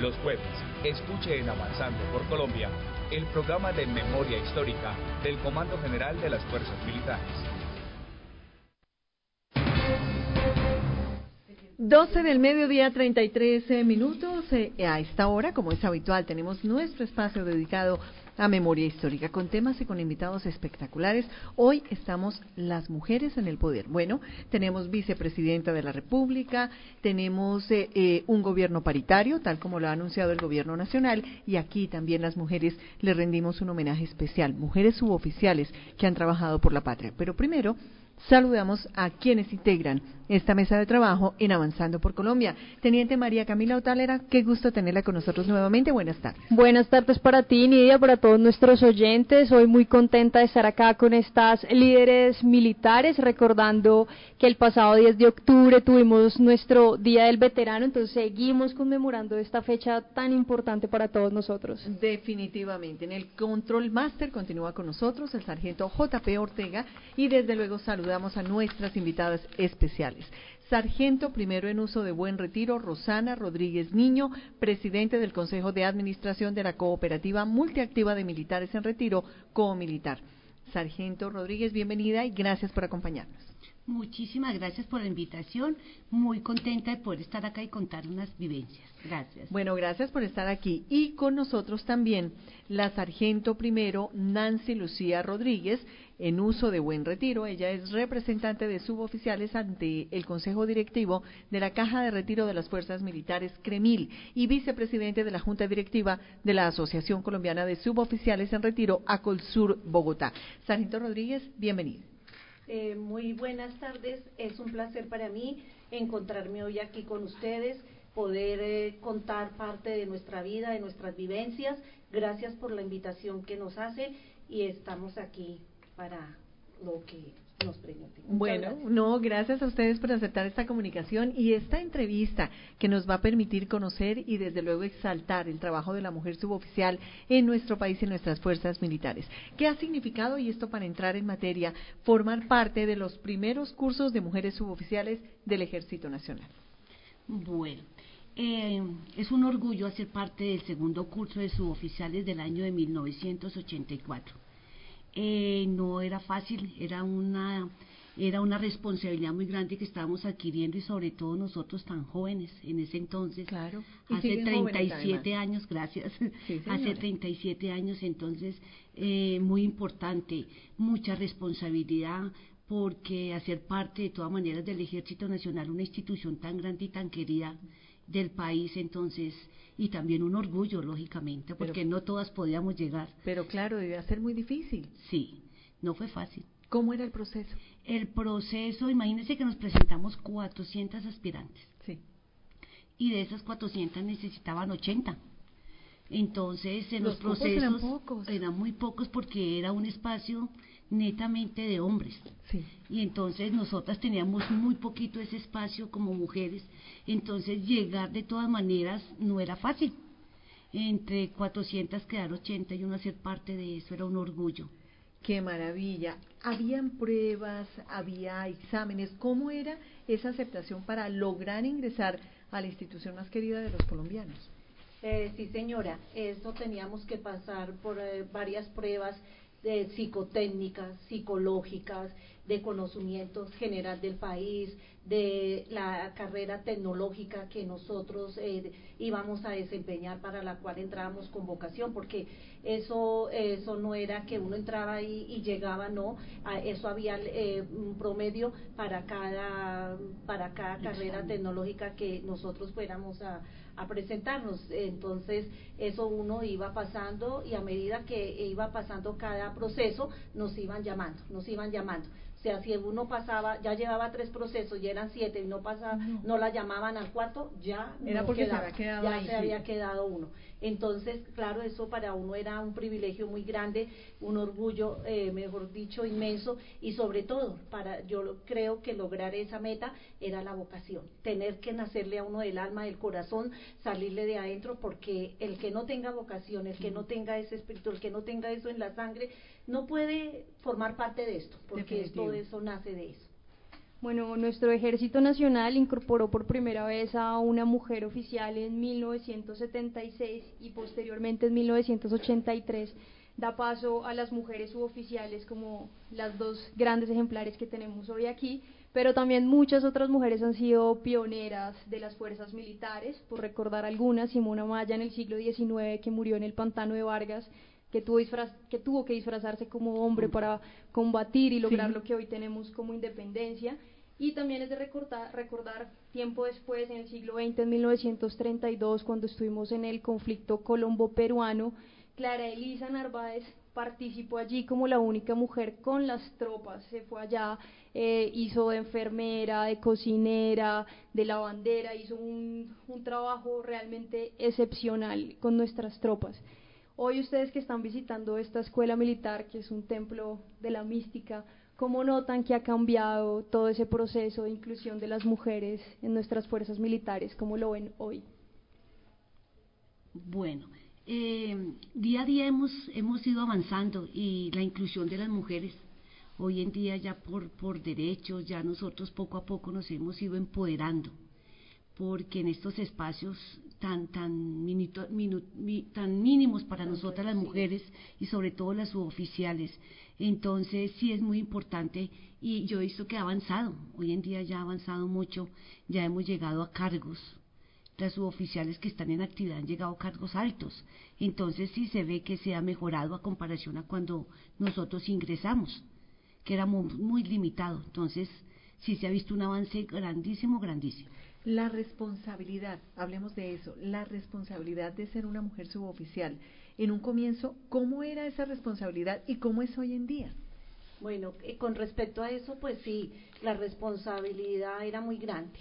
Los jueves, escuche en Avanzando por Colombia el programa de memoria histórica del Comando General de las Fuerzas Militares. 12 del mediodía, 33 eh, minutos. Eh, a esta hora, como es habitual, tenemos nuestro espacio dedicado a memoria histórica con temas y con invitados espectaculares. Hoy estamos las mujeres en el poder. Bueno, tenemos vicepresidenta de la República, tenemos eh, un gobierno paritario, tal como lo ha anunciado el gobierno nacional, y aquí también las mujeres le rendimos un homenaje especial, mujeres suboficiales que han trabajado por la patria. Pero primero, saludamos a quienes integran esta mesa de trabajo en Avanzando por Colombia. Teniente María Camila Otalera, qué gusto tenerla con nosotros nuevamente. Buenas tardes. Buenas tardes para ti, Nidia, para todos nuestros oyentes. Hoy muy contenta de estar acá con estas líderes militares, recordando que el pasado 10 de octubre tuvimos nuestro Día del Veterano, entonces seguimos conmemorando esta fecha tan importante para todos nosotros. Definitivamente. En el Control Master continúa con nosotros el sargento JP Ortega y desde luego saludamos a nuestras invitadas especiales. Sargento primero en uso de Buen Retiro, Rosana Rodríguez Niño, presidente del Consejo de Administración de la Cooperativa Multiactiva de Militares en Retiro, Comilitar. Sargento Rodríguez, bienvenida y gracias por acompañarnos. Muchísimas gracias por la invitación. Muy contenta de poder estar acá y contar unas vivencias. Gracias. Bueno, gracias por estar aquí. Y con nosotros también la sargento primero Nancy Lucía Rodríguez, en uso de buen retiro. Ella es representante de suboficiales ante el Consejo Directivo de la Caja de Retiro de las Fuerzas Militares CREMIL y vicepresidente de la Junta Directiva de la Asociación Colombiana de Suboficiales en Retiro, ACOLSUR, Bogotá. Sargento Rodríguez, bienvenido. Eh, muy buenas tardes, es un placer para mí encontrarme hoy aquí con ustedes, poder eh, contar parte de nuestra vida, de nuestras vivencias. Gracias por la invitación que nos hace y estamos aquí para lo que nos pregunten. Bueno, no, gracias a ustedes por aceptar esta comunicación y esta entrevista que nos va a permitir conocer y desde luego exaltar el trabajo de la mujer suboficial en nuestro país y en nuestras fuerzas militares. ¿Qué ha significado, y esto para entrar en materia, formar parte de los primeros cursos de mujeres suboficiales del Ejército Nacional? Bueno, eh, es un orgullo hacer parte del segundo curso de suboficiales del año de 1984 eh, no era fácil, era una, era una responsabilidad muy grande que estábamos adquiriendo y sobre todo nosotros tan jóvenes en ese entonces. Claro. hace 37 años, gracias. hace 37 años, entonces, eh, muy importante, mucha responsabilidad porque hacer parte de todas maneras del Ejército Nacional, una institución tan grande y tan querida del país, entonces y también un orgullo, lógicamente, porque no todas podíamos llegar. Pero claro, debía ser muy difícil. Sí, no fue fácil. ¿Cómo era el proceso? El proceso, imagínense que nos presentamos 400 aspirantes. Sí. Y de esas 400 necesitaban 80. Entonces, en los, los procesos eran, pocos. eran muy pocos porque era un espacio netamente de hombres. Sí. Y entonces nosotras teníamos muy poquito ese espacio como mujeres, entonces llegar de todas maneras no era fácil. Entre 400 quedar 80 y uno hacer parte de eso era un orgullo. Qué maravilla. ¿Habían pruebas, había exámenes? ¿Cómo era esa aceptación para lograr ingresar a la institución más querida de los colombianos? Eh, sí, señora, eso teníamos que pasar por eh, varias pruebas de psicotécnicas, psicológicas, de conocimientos general del país, de la carrera tecnológica que nosotros eh, íbamos a desempeñar para la cual entrábamos con vocación, porque eso eso no era que uno entraba y, y llegaba, no, eso había eh, un promedio para cada para cada carrera tecnológica que nosotros fuéramos a a presentarnos. Entonces, eso uno iba pasando y a medida que iba pasando cada proceso, nos iban llamando, nos iban llamando. O sea, si uno pasaba, ya llevaba tres procesos y eran siete y no pasaba, no, la llamaban al cuarto, ya Era porque se había quedado ya se había quedado uno. Entonces, claro, eso para uno era un privilegio muy grande, un orgullo, eh, mejor dicho, inmenso, y sobre todo, para yo creo que lograr esa meta era la vocación, tener que nacerle a uno del alma, del corazón, salirle de adentro, porque el que no tenga vocación, el que no tenga ese espíritu, el que no tenga eso en la sangre, no puede formar parte de esto, porque todo eso nace de eso. Bueno, nuestro Ejército Nacional incorporó por primera vez a una mujer oficial en 1976 y posteriormente en 1983 da paso a las mujeres suboficiales como las dos grandes ejemplares que tenemos hoy aquí, pero también muchas otras mujeres han sido pioneras de las fuerzas militares, por recordar algunas, Simona Maya en el siglo XIX que murió en el pantano de Vargas, que tuvo, que, tuvo que disfrazarse como hombre para combatir y lograr lo que hoy tenemos como independencia. Y también es de recordar, recordar tiempo después, en el siglo XX, en 1932, cuando estuvimos en el conflicto colombo-peruano, Clara Elisa Narváez participó allí como la única mujer con las tropas, se fue allá, eh, hizo de enfermera, de cocinera, de lavandera, hizo un, un trabajo realmente excepcional con nuestras tropas. Hoy ustedes que están visitando esta escuela militar, que es un templo de la mística, ¿cómo notan que ha cambiado todo ese proceso de inclusión de las mujeres en nuestras fuerzas militares? ¿Cómo lo ven hoy? Bueno, eh, día a día hemos, hemos ido avanzando y la inclusión de las mujeres, hoy en día ya por, por derechos, ya nosotros poco a poco nos hemos ido empoderando, porque en estos espacios tan, tan, tan mínimos para nosotras las mujeres y sobre todo las suboficiales, entonces sí es muy importante y yo he visto que ha avanzado, hoy en día ya ha avanzado mucho, ya hemos llegado a cargos las suboficiales que están en actividad han llegado a cargos altos. Entonces sí se ve que se ha mejorado a comparación a cuando nosotros ingresamos, que era muy, limitado. Entonces sí se ha visto un avance grandísimo, grandísimo. La responsabilidad, hablemos de eso, la responsabilidad de ser una mujer suboficial. En un comienzo, ¿cómo era esa responsabilidad y cómo es hoy en día? Bueno, eh, con respecto a eso, pues sí, la responsabilidad era muy grande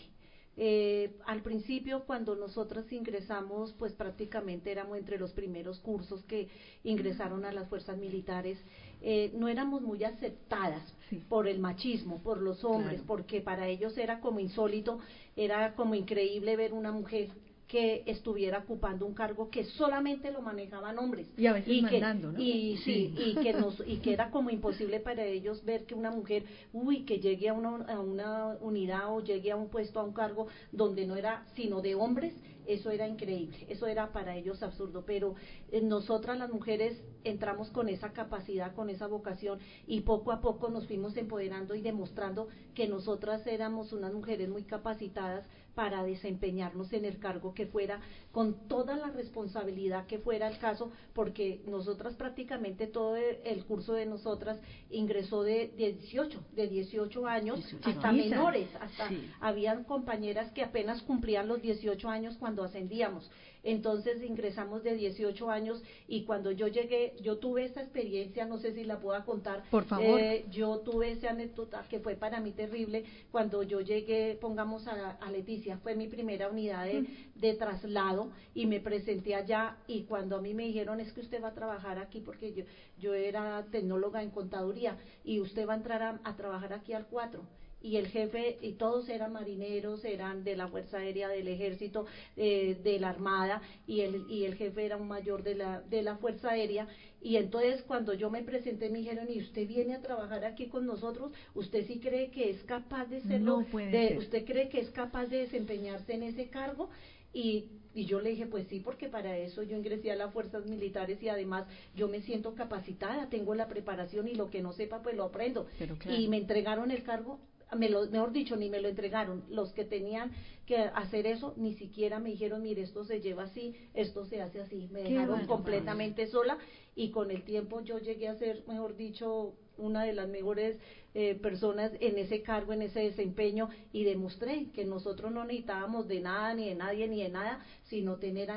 eh, al principio, cuando nosotras ingresamos, pues prácticamente éramos entre los primeros cursos que ingresaron a las fuerzas militares. Eh, no éramos muy aceptadas por el machismo, por los hombres, porque para ellos era como insólito, era como increíble ver una mujer que estuviera ocupando un cargo que solamente lo manejaban hombres. Y a veces y mandando, ¿no? y sí, y que nos y que era como imposible para ellos ver que una mujer uy que llegue a una, a una unidad o llegue a un puesto a un cargo donde no era sino de hombres eso era increíble, eso era para ellos absurdo, pero eh, nosotras las mujeres entramos con esa capacidad, con esa vocación y poco a poco nos fuimos empoderando y demostrando que nosotras éramos unas mujeres muy capacitadas para desempeñarnos en el cargo que fuera, con toda la responsabilidad que fuera el caso, porque nosotras prácticamente todo el curso de nosotras ingresó de 18, de 18 años hasta menores, hasta habían compañeras que apenas cumplían los 18 años cuando ascendíamos. Entonces ingresamos de 18 años y cuando yo llegué, yo tuve esa experiencia, no sé si la puedo contar. Por favor. Eh, yo tuve esa anécdota que fue para mí terrible cuando yo llegué, pongamos a, Leticia, fue mi primera unidad de, de, traslado y me presenté allá y cuando a mí me dijeron es que usted va a trabajar aquí porque yo, yo era tecnóloga en contaduría y usted va a entrar a, a trabajar aquí al 4 y el jefe, y todos eran marineros, eran de la Fuerza Aérea, del Ejército, eh, de la Armada, y el, y el jefe era un mayor de la, de la Fuerza Aérea. Y entonces cuando yo me presenté me dijeron, ¿y usted viene a trabajar aquí con nosotros? ¿Usted sí cree que es capaz de serlo? puede ¿Usted cree que es capaz de desempeñarse en ese cargo? Y, y, yo le dije, pues sí, porque para eso yo ingresé a las fuerzas militares y además yo me siento capacitada, tengo la preparación y lo que no sepa, pues lo aprendo. Y me entregaron el cargo me lo, mejor dicho, ni me lo entregaron. Los que tenían que hacer eso ni siquiera me dijeron, mire, esto se lleva así, esto se hace así. Me dejaron completamente sola y con el tiempo yo llegué a ser, mejor dicho, una de las mejores eh, personas en ese cargo, en ese desempeño y demostré que nosotros no necesitábamos de nada, ni de nadie, ni de nada, sino tener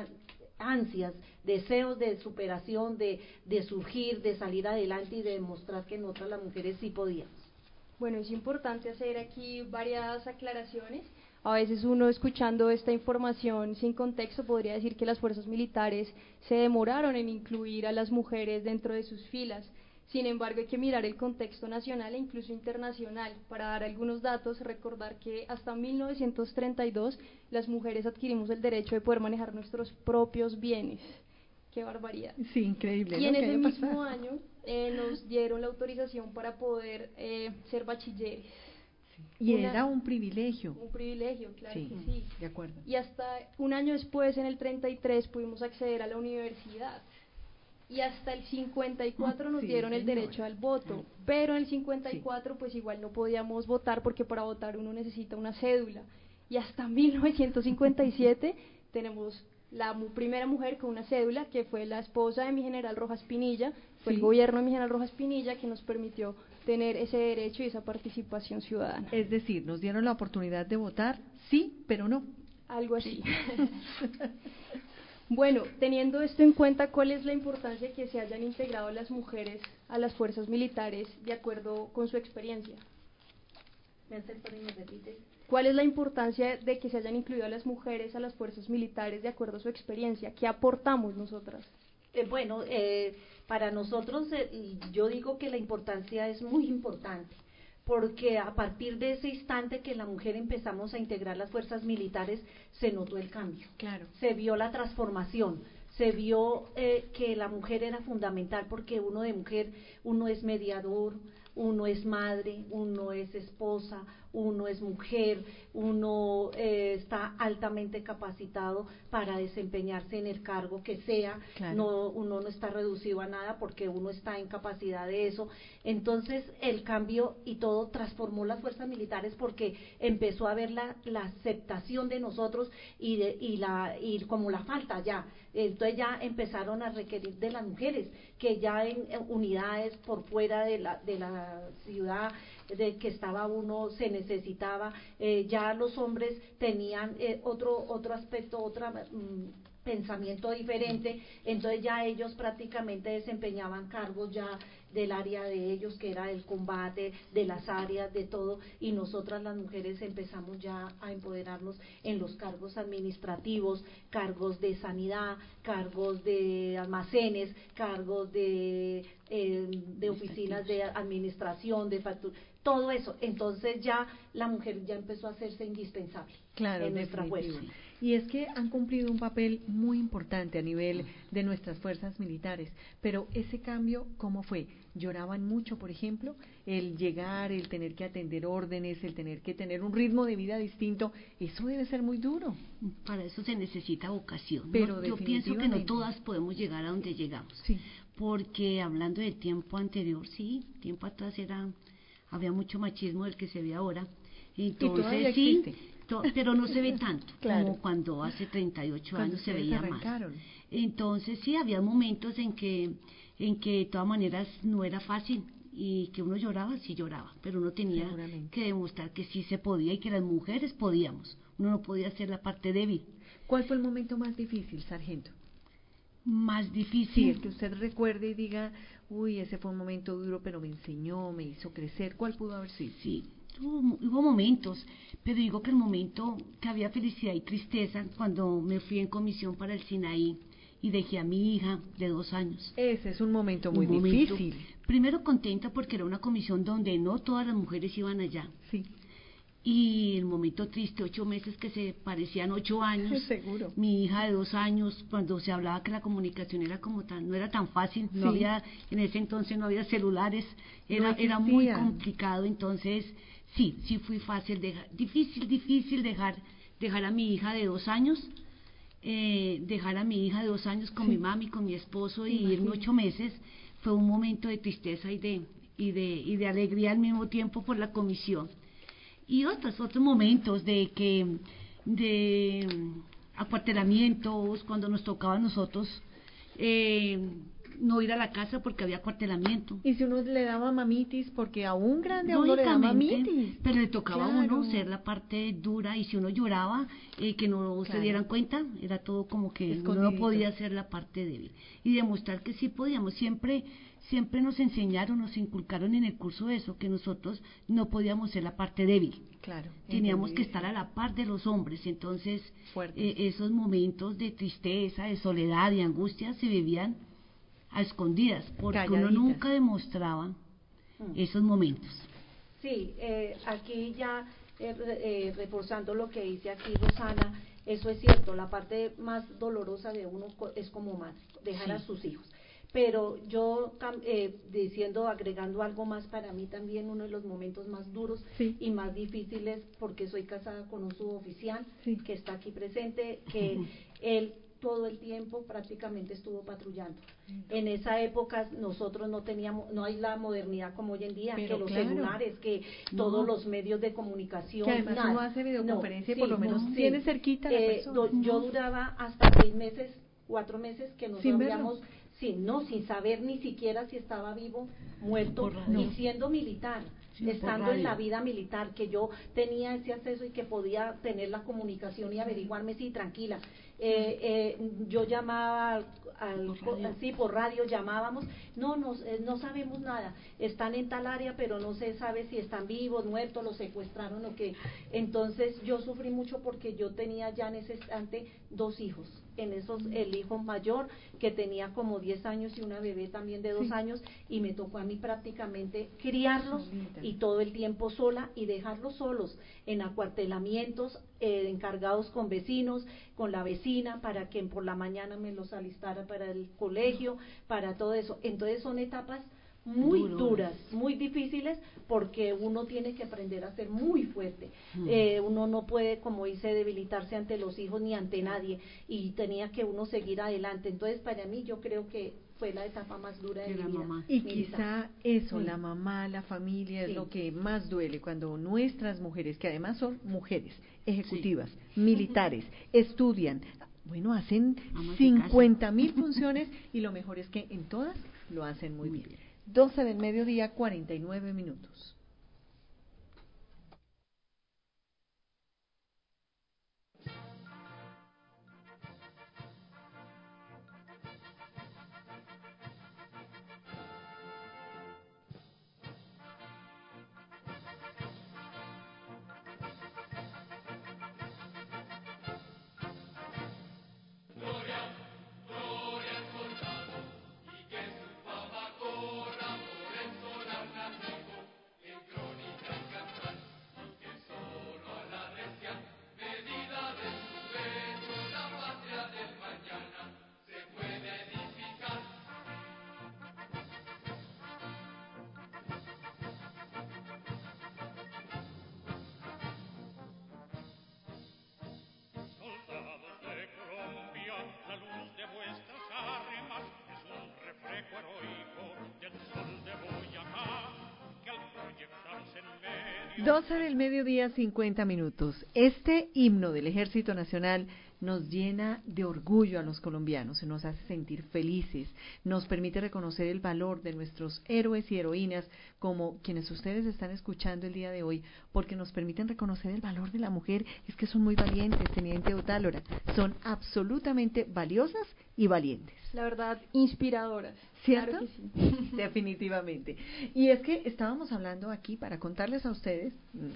ansias, deseos de superación, de, de surgir, de salir adelante y de demostrar que nosotras las mujeres sí podíamos. Bueno, es importante hacer aquí varias aclaraciones. A veces uno escuchando esta información sin contexto podría decir que las fuerzas militares se demoraron en incluir a las mujeres dentro de sus filas. Sin embargo, hay que mirar el contexto nacional e incluso internacional. Para dar algunos datos, recordar que hasta 1932 las mujeres adquirimos el derecho de poder manejar nuestros propios bienes. Qué barbaridad. Sí, increíble. Y en ese mismo año eh, nos dieron la autorización para poder eh, ser bachilleres. Y era un privilegio. Un privilegio, claro que sí. De acuerdo. Y hasta un año después, en el 33, pudimos acceder a la universidad. Y hasta el 54 nos dieron el derecho al voto. Pero en el 54, pues igual no podíamos votar porque para votar uno necesita una cédula. Y hasta 1957 tenemos la primera mujer con una cédula, que fue la esposa de mi general Rojas Pinilla, fue el gobierno de mi general Rojas Pinilla que nos permitió tener ese derecho y esa participación ciudadana. Es decir, nos dieron la oportunidad de votar, sí, pero no. Algo así. bueno, teniendo esto en cuenta, ¿cuál es la importancia de que se hayan integrado las mujeres a las fuerzas militares de acuerdo con su experiencia? ¿Me repite? ¿Cuál es la importancia de que se hayan incluido a las mujeres a las fuerzas militares de acuerdo a su experiencia? ¿Qué aportamos nosotras? Eh, bueno, eh, para nosotros eh, yo digo que la importancia es muy importante porque a partir de ese instante que la mujer empezamos a integrar las fuerzas militares, se notó el cambio. Claro. Se vio la transformación, se vio que la mujer era fundamental porque uno de mujer, uno es mediador, uno es madre, uno es esposa, uno es mujer, uno eh, está altamente capacitado para desempeñarse en el cargo que sea, no, uno no está reducido a nada porque uno está en capacidad de eso. Entonces el cambio y todo transformó las fuerzas militares porque empezó a ver la, la aceptación de nosotros y, de, y, la, y como la falta ya. Entonces ya empezaron a requerir de las mujeres que ya en, unidades por fuera de la, de la ciudad de que estaba uno se necesitaba eh, ya los hombres tenían eh, otro otro aspecto otra mm, pensamiento diferente. Entonces ya ellos prácticamente desempeñaban cargos ya del área de ellos, que era el combate, de las áreas, de todo, y nosotras las mujeres empezamos ya a empoderarnos en los cargos administrativos, cargos de sanidad, cargos de almacenes, cargos de, eh, de oficinas de administración, de factura, todo eso. Entonces ya la mujer ya empezó a hacerse indispensable claro, en nuestra fuerza. Y es que han cumplido un papel muy importante a nivel de nuestras fuerzas militares. Pero ese cambio, ¿cómo fue? ¿Lloraban mucho, por ejemplo? El llegar, el tener que atender órdenes, el tener que tener un ritmo de vida distinto, eso debe ser muy duro. Para eso se necesita vocación. Pero Yo pienso que no todas podemos llegar a donde llegamos. Sí. Porque hablando del tiempo anterior, sí, tiempo atrás era había mucho machismo del que se ve ahora. Entonces, sí, pero no se ve tanto como cuando hace 38 años se veía más. Entonces sí, había momentos en que, en que de todas maneras no era fácil y que uno lloraba, sí lloraba, pero uno tenía que demostrar que sí se podía y que las mujeres podíamos. Uno no podía ser la parte débil. ¿Cuál fue el momento más difícil, sargento? Más difícil. Sí, que usted recuerde y diga, uy, ese fue un momento duro, pero me enseñó, me hizo crecer. ¿Cuál pudo haber sido? Sí, hubo, momentos, pero digo que el momento que había felicidad y tristeza cuando me fui en comisión para el Sinaí y dejé a mi hija de dos años. Ese es un momento muy difícil. primero contenta porque era una comisión donde no todas las mujeres iban allá. Sí. Y el momento triste, ocho meses que se parecían ocho años. Seguro. Mi hija de dos años, cuando se hablaba que la comunicación era como tan, no era tan fácil, no había, en ese entonces no había celulares, era, era muy complicado, entonces sí, sí fue fácil, dejar, difícil, difícil dejar, dejar a mi hija de dos años, eh, dejar a mi hija de dos años con mi mami, con mi esposo y irme ocho meses, fue un momento de tristeza y de, y de, y de alegría al mismo tiempo por la comisión. Y otros, otros momentos de que, de acuartelamientos, cuando nos tocaba a nosotros, eh, no ir a la casa porque había cuartelamiento. Y si uno le daba mamitis, porque a un grande a uno le daba mamitis. Pero le tocaba a uno ser la parte dura y si uno lloraba, eh, que no se dieran cuenta, era todo como que uno no podía ser la parte débil. Y demostrar que sí podíamos. Siempre, siempre nos enseñaron, nos inculcaron en el curso eso, que nosotros no podíamos ser la parte débil. Claro. Teníamos que estar a la par de los hombres. Entonces, eh, esos momentos de tristeza, de soledad, y angustia se vivían a escondidas, porque uno nunca demostraba mm. esos momentos. Sí, eh, aquí ya eh, eh, reforzando lo que dice aquí Rosana, eso es cierto, la parte más dolorosa de uno es como madre, dejar a sus hijos. Pero yo eh, diciendo, agregando algo más para mí también, uno de los momentos más duros y más difíciles, porque soy casada con un suboficial que está aquí presente, que él todo el tiempo prácticamente estuvo patrullando. En esa época nosotros no teníamos, no hay la modernidad como hoy en día, que los celulares, que todos los medios de comunicación. Que además uno hace videoconferencia y por lo menos tiene cerquita la eh, persona. Yo duraba hasta seis meses, cuatro meses que nos habíamos sin, no, sin saber ni siquiera si estaba vivo, muerto, y siendo militar, estando en la vida militar, que yo tenía ese acceso y que podía tener la comunicación y averiguarme, sí, tranquila, eh, eh, yo llamaba al, sí, por radio llamábamos, no, no, eh, no sabemos nada, están en tal área, pero no se sabe si están vivos, muertos, los secuestraron o qué. Entonces yo sufrí mucho porque yo tenía ya en ese instante dos hijos, en esos el hijo mayor que tenía como 10 años y una bebé también de dos años y me tocó a mí prácticamente criarlos y todo el tiempo sola y dejarlos solos en acuartelamientos eh, encargados con vecinos, con la vecina, para que por la mañana me los alistara para el colegio, para todo eso. Entonces son etapas muy duras, muy difíciles, porque uno tiene que aprender a ser muy fuerte. Mm. Eh, uno no puede, como dice, debilitarse ante los hijos ni ante nadie, y tenía que uno seguir adelante. Entonces, para mí, yo creo que fue la etapa más dura de, mi vida. Y quizá eso, la mamá, la familia, es lo que más duele cuando nuestras mujeres, que además son mujeres ejecutivas, militares, estudian, bueno, hacen 50 mil funciones y lo mejor es que en todas lo hacen muy, bien. 12 del mediodía, 49 minutos. 12 del mediodía, 50 minutos. Este himno del Ejército Nacional nos llena de orgullo a los colombianos, nos hace sentir felices, nos permite reconocer el valor de nuestros héroes y heroínas como quienes ustedes están escuchando el día de hoy, porque nos permiten reconocer el valor de la mujer, es que son muy valientes, teniente Otálora, son absolutamente valiosas y valientes. La verdad, inspiradoras. ¿Cierto? Definitivamente. Y es que estábamos hablando aquí para contarles a ustedes,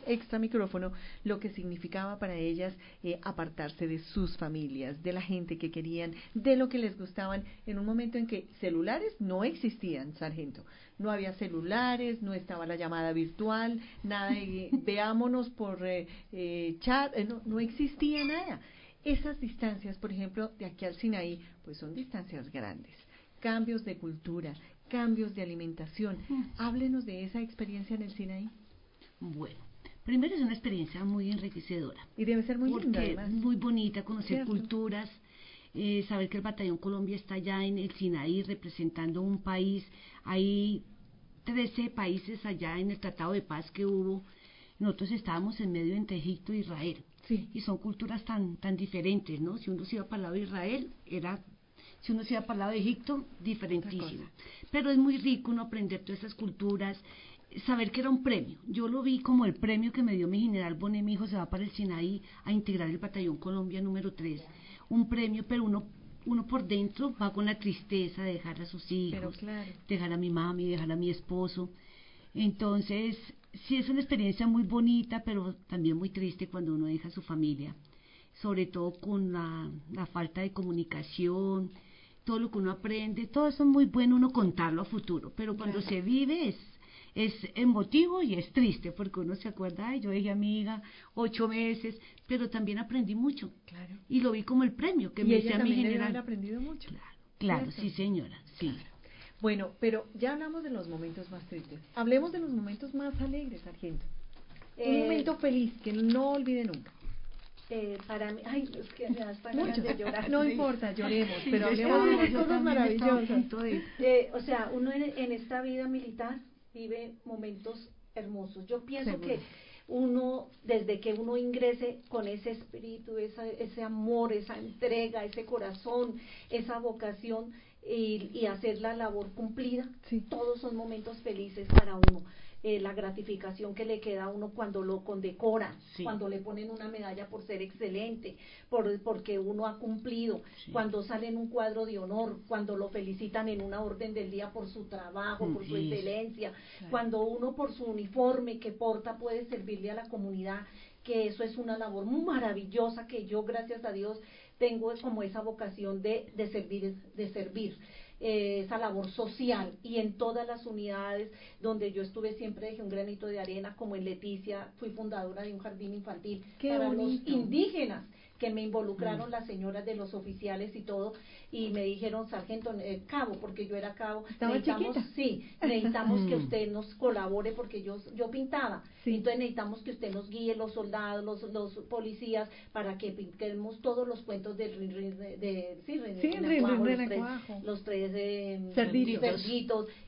extra micrófono, lo que significaba para ellas eh, apartarse de sus familias, de la gente que querían, de lo que les gustaban, en un momento en que celulares no existían, sargento. No había celulares, no estaba la llamada virtual, nada de veámonos por eh, eh, chat, no, no existía nada. Esas distancias, por ejemplo, de aquí al Sinaí, pues son distancias grandes cambios de cultura, cambios de alimentación. Háblenos de esa experiencia en el Sinaí. Bueno, primero es una experiencia muy enriquecedora. Y debe ser muy linda, Muy bonita, conocer culturas, eh, saber que el Batallón Colombia está allá en el Sinaí representando un país. Hay 13 países allá en el Tratado de Paz que hubo. Nosotros estábamos en medio entre Egipto e Israel. Y son culturas tan, tan diferentes, ¿no? Si uno se iba para el lado de Israel, era si uno se iba para el lado de Egipto, diferentísimo. Pero es muy rico uno aprender todas esas culturas, saber que era un premio. Yo lo vi como el premio que me dio mi general Bonet, mi hijo se va para el Sinaí a integrar el batallón Colombia número 3. Un premio, pero uno uno por dentro va con la tristeza de dejar a sus hijos, dejar a mi mami, dejar a mi esposo. Entonces, sí es una experiencia muy bonita, pero también muy triste cuando uno deja a su familia, sobre todo con la, la falta de comunicación, todo lo que uno aprende, todo eso es muy bueno uno contarlo a futuro, pero cuando se vive es, es emotivo y es triste, porque uno se acuerda, ay, yo dejé amiga ocho meses, pero también aprendí mucho. Y lo vi como el premio que me ella a mi general. aprendido mucho. Claro, claro sí señora, sí. Bueno, pero ya hablamos de los momentos más tristes. Hablemos de los momentos más alegres, sargento. Un eh, momento feliz que no olvide nunca. Eh, para mí, ay, es que me das de llorar. No importa, lloremos, pero hablemos de cosas maravillosas. Eh, o sea, uno en, esta vida militar vive momentos hermosos. Yo pienso que uno, desde que uno ingrese con ese espíritu, esa, ese amor, esa entrega, ese corazón, esa vocación y, y hacer la labor cumplida, todos son momentos felices para uno. Eh, la gratificación que le queda a uno cuando lo condecora, cuando le ponen una medalla por ser excelente, por, porque uno ha cumplido, cuando sale en un cuadro de honor, cuando lo felicitan en una orden del día por su trabajo, por su excelencia, cuando uno por su uniforme que porta puede servirle a la comunidad, que eso es una labor maravillosa que yo, gracias a Dios, tengo como esa vocación de, de servir, de servir. Eh, esa labor social y en todas las unidades donde yo estuve siempre dejé un granito de arena, como en Leticia, fui fundadora de un jardín infantil para los indígenas que me involucraron mm. las señoras de los oficiales y todo, y me dijeron, sargento, eh, cabo, porque yo era cabo, necesitamos, sí, necesitamos que mm. usted nos colabore porque yo, yo pintaba, entonces necesitamos que usted nos guíe los soldados, los, los policías, para que pintemos todos los cuentos del de, de, sí, los tres, los tres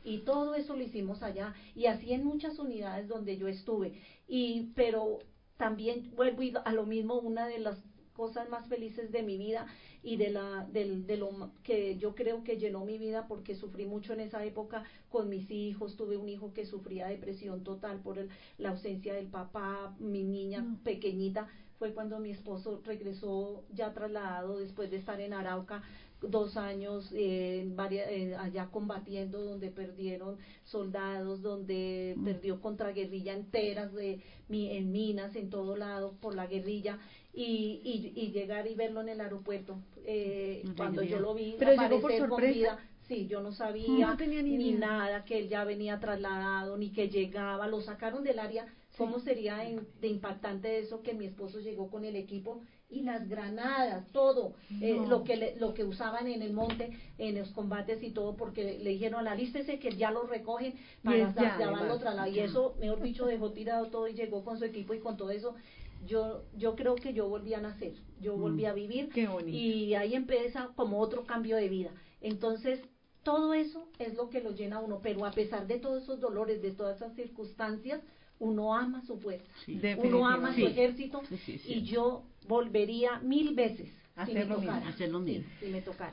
y todo eso lo hicimos allá, y así en muchas unidades donde yo estuve, y pero también vuelvo a lo mismo, una de las cosas más felices de mi vida y de, la, del, de lo que yo creo que llenó mi vida porque sufrí mucho en esa época con mis hijos. Tuve un hijo que sufría depresión total por la ausencia del papá, mi niña pequeñita. Fue cuando mi esposo regresó ya trasladado después de estar en Arauca dos años eh, eh, allá combatiendo, donde perdieron soldados, donde mm. perdió contra guerrilla enteras de, en minas, en todo lado, por la guerrilla y, y, llegar y verlo en el aeropuerto. Eh, cuando yo lo vi Pero llegó por sorpresa. sí, yo no sabía ni, nada que él ya venía trasladado, ni que llegaba, lo sacaron del área. ¿Cómo sería de impactante eso que mi esposo llegó con el equipo y las granadas, todo, eh, lo que lo que usaban en el monte, en los combates y todo, porque le dijeron, alístese que ya lo recogen para llevarlo otra lado. Y eso, mejor dicho, dejó tirado todo y llegó con su equipo y con todo eso yo, yo creo que yo volví a nacer, yo mm. volví a vivir y ahí empieza como otro cambio de vida. Entonces, todo eso es lo que lo llena a uno, pero a pesar de todos esos dolores, de todas esas circunstancias, uno ama su fuerza, uno ama su ejército y yo volvería mil veces hacer lo mismo.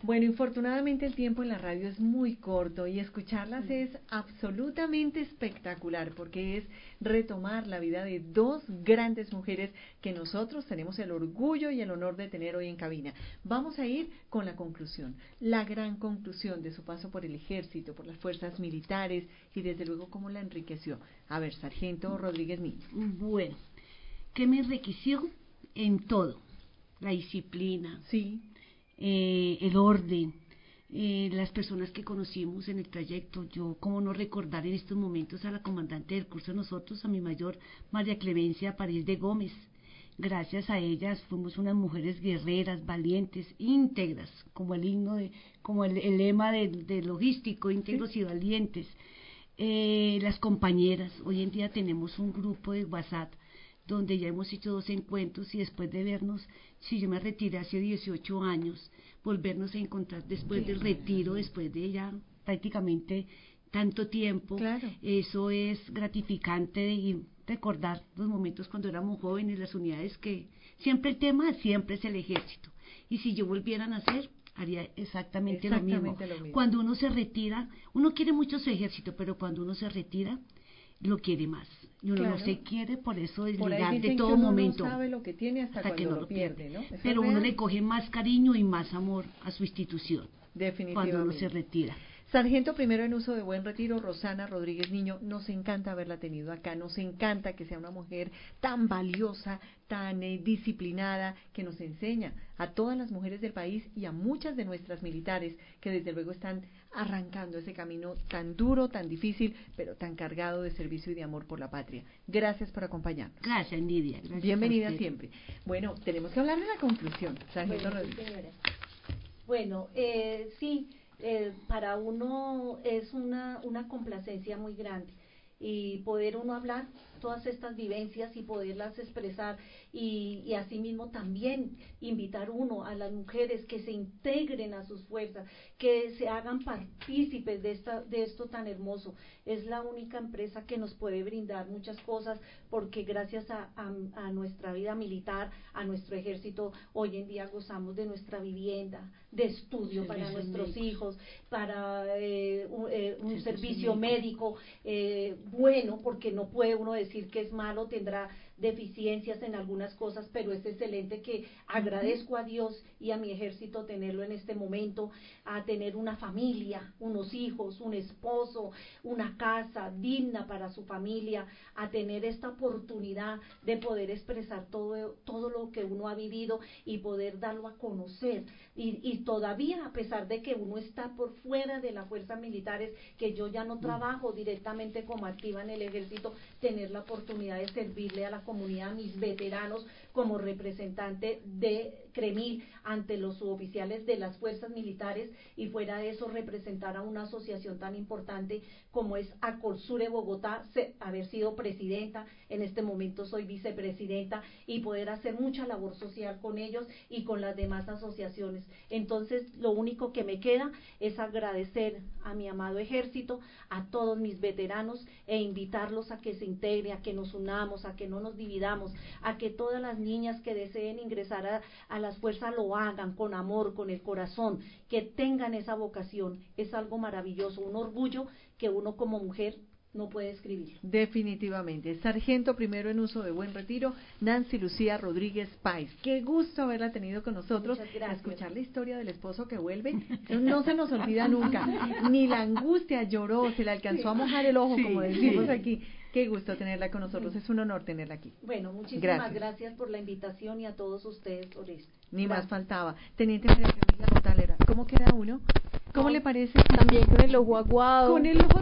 Bueno, infortunadamente el tiempo en la radio es muy corto y escucharlas es absolutamente espectacular porque es retomar la vida de dos grandes mujeres que nosotros tenemos el orgullo y el honor de tener hoy en cabina. Vamos a ir con la conclusión, la gran conclusión de su paso por el ejército, por las fuerzas militares y desde luego cómo la enriqueció. A ver, Sargento Rodríguez Niño. Bueno, ¿qué me enriqueció? En todo la disciplina, sí. Eh, el orden, eh, las personas que conocimos en el trayecto. Yo, como no recordar en estos momentos a la comandante del curso de nosotros, a mi mayor María Clemencia París de Gómez. Gracias a ellas fuimos unas mujeres guerreras, valientes, íntegras, como el himno de, como el, lema de, logístico, íntegros y valientes. Eh, las compañeras, hoy en día tenemos un grupo de WhatsApp donde ya hemos hecho dos encuentros y después de vernos, si yo me retiré hace 18 años, volvernos a encontrar después del retiro, después de ya prácticamente tanto tiempo, eso es gratificante y recordar los momentos cuando éramos jóvenes, las unidades que siempre el tema siempre es el ejército. Y si yo volviera a nacer, haría exactamente, lo, mismo. lo, mismo. Cuando uno se retira, uno quiere mucho su ejército, pero cuando uno se retira, lo quiere más. Y uno no se quiere por eso desligar de todo momento. No sabe lo que tiene hasta, que no lo pierde, ¿no? Pero uno le coge más cariño y más amor a su institución. Cuando uno se retira. Sargento primero en uso de buen retiro, Rosana Rodríguez Niño, nos encanta haberla tenido acá, nos encanta que sea una mujer tan valiosa, tan eh, disciplinada, que nos enseña a todas las mujeres del país y a muchas de nuestras militares que desde luego están arrancando ese camino tan duro, tan difícil, pero tan cargado de servicio y de amor por la patria. Gracias por acompañarnos. Gracias, Nidia. Bienvenida siempre. Bueno, tenemos que hablar de la conclusión, Sargento bueno, Rodríguez. Bueno, eh, sí eh, para uno es una, una complacencia muy grande. Y poder uno hablar todas estas vivencias y poderlas expresar y, y asimismo también invitar uno a las mujeres que se integren a sus fuerzas, que se hagan partícipes de, esta, de esto tan hermoso. Es la única empresa que nos puede brindar muchas cosas porque gracias a, a, nuestra vida militar, a nuestro ejército, hoy en día gozamos de nuestra vivienda, de estudio para nuestros hijos, para eh, eh, un, servicio médico eh, bueno, porque no puede uno decir decir que es malo, tendrá deficiencias en algunas cosas, pero es excelente que agradezco a Dios y a mi ejército tenerlo en este momento, a tener una familia, unos hijos, un esposo, una casa digna para su familia, a tener esta oportunidad de poder expresar todo, todo lo que uno ha vivido y poder darlo a conocer. Y, y todavía, a pesar de que uno está por fuera de las fuerzas militares, que yo ya no trabajo directamente como activa en el ejército, tener la oportunidad de servirle a la comunidad, mis veteranos, como representante de CREMIL ante los suboficiales de las fuerzas militares y fuera de eso representar a una asociación tan importante como es Acorsure Bogotá, haber sido presidenta, en este momento soy vicepresidenta y poder hacer mucha labor social con ellos y con las demás asociaciones. Entonces, lo único que me queda es agradecer a mi amado ejército, a todos mis veteranos e invitarlos a que se integren, a que nos unamos, a que no nos dividamos, a que todas las niñas que deseen ingresar a, a las fuerzas lo hagan con amor, con el corazón, que tengan esa vocación. Es algo maravilloso, un orgullo que uno como mujer no puede escribir. Definitivamente. Sargento primero en uso de buen retiro, Nancy Lucía Rodríguez Páez. Qué gusto haberla tenido con nosotros. Escuchar la historia del esposo que vuelve. No se nos olvida nunca. Ni la angustia lloró, se le alcanzó a mojar el ojo, como decimos aquí. Qué gusto tenerla con nosotros. Es un honor tenerla aquí. Bueno, muchísimas gracias, por la invitación y a todos ustedes por esto. Ni más faltaba. Teniente María Camila ¿cómo queda uno? ¿Cómo le parece? También con el ojo aguado. Con el ojo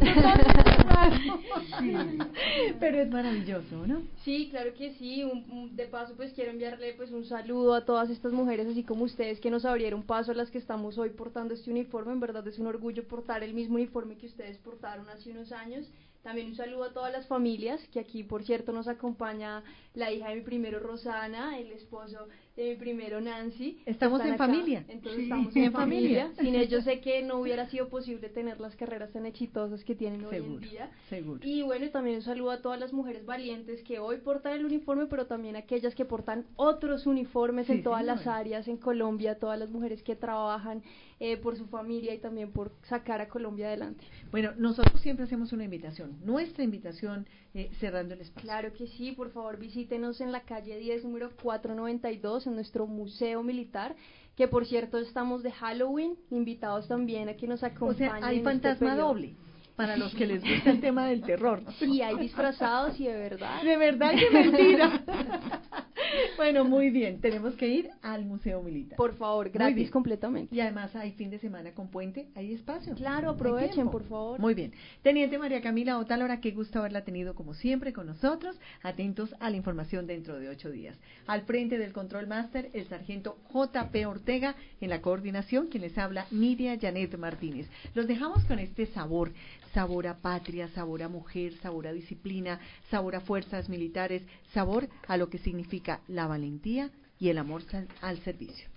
sí. Pero es maravilloso, ¿no? Sí, claro que sí. de paso, pues quiero enviarle pues un saludo a todas estas mujeres, así como ustedes que nos abrieron paso a las que estamos hoy portando este uniforme. En verdad es un orgullo portar el mismo uniforme que ustedes portaron hace unos años también un saludo a todas las familias, que aquí por cierto nos acompaña la hija de mi primero Rosana, el esposo de mi primero Nancy. Estamos en familia. Entonces estamos en, familia. Sin ellos sé que no hubiera sido posible tener las carreras tan exitosas que tienen hoy en día. Seguro. Y bueno, también un saludo a todas las mujeres valientes que hoy portan el uniforme, pero también aquellas que portan otros uniformes en todas las áreas en Colombia, todas las mujeres que trabajan eh, por su familia y también por sacar a Colombia adelante. Bueno, nosotros siempre hacemos una invitación, nuestra invitación eh, cerrando el espacio. Claro que sí, por favor visítenos en la calle 10, número 492, en nuestro Museo Militar, que por cierto estamos de Halloween, invitados también a que nos acompañen. O sea, hay este fantasma doble para los que les gusta el tema del terror. Sí, hay disfrazados y de verdad. De verdad que mentira. bueno, muy bien. Tenemos que ir al Museo Militar. Por favor, gratis completamente. Y además hay fin de semana con puente, hay espacio. Claro, aprovechen, por favor. Muy bien. Teniente María Camila Otálora, qué gusto haberla tenido como siempre con nosotros. Atentos a la información dentro de ocho días. Al frente del Control Master, el sargento J.P. Ortega. En la coordinación, quien les habla, Nidia Janet Martínez. Los dejamos con este sabor sabor a patria, sabor a mujer, sabor a disciplina, sabor a fuerzas militares, sabor a lo que significa la valentía y el amor al servicio.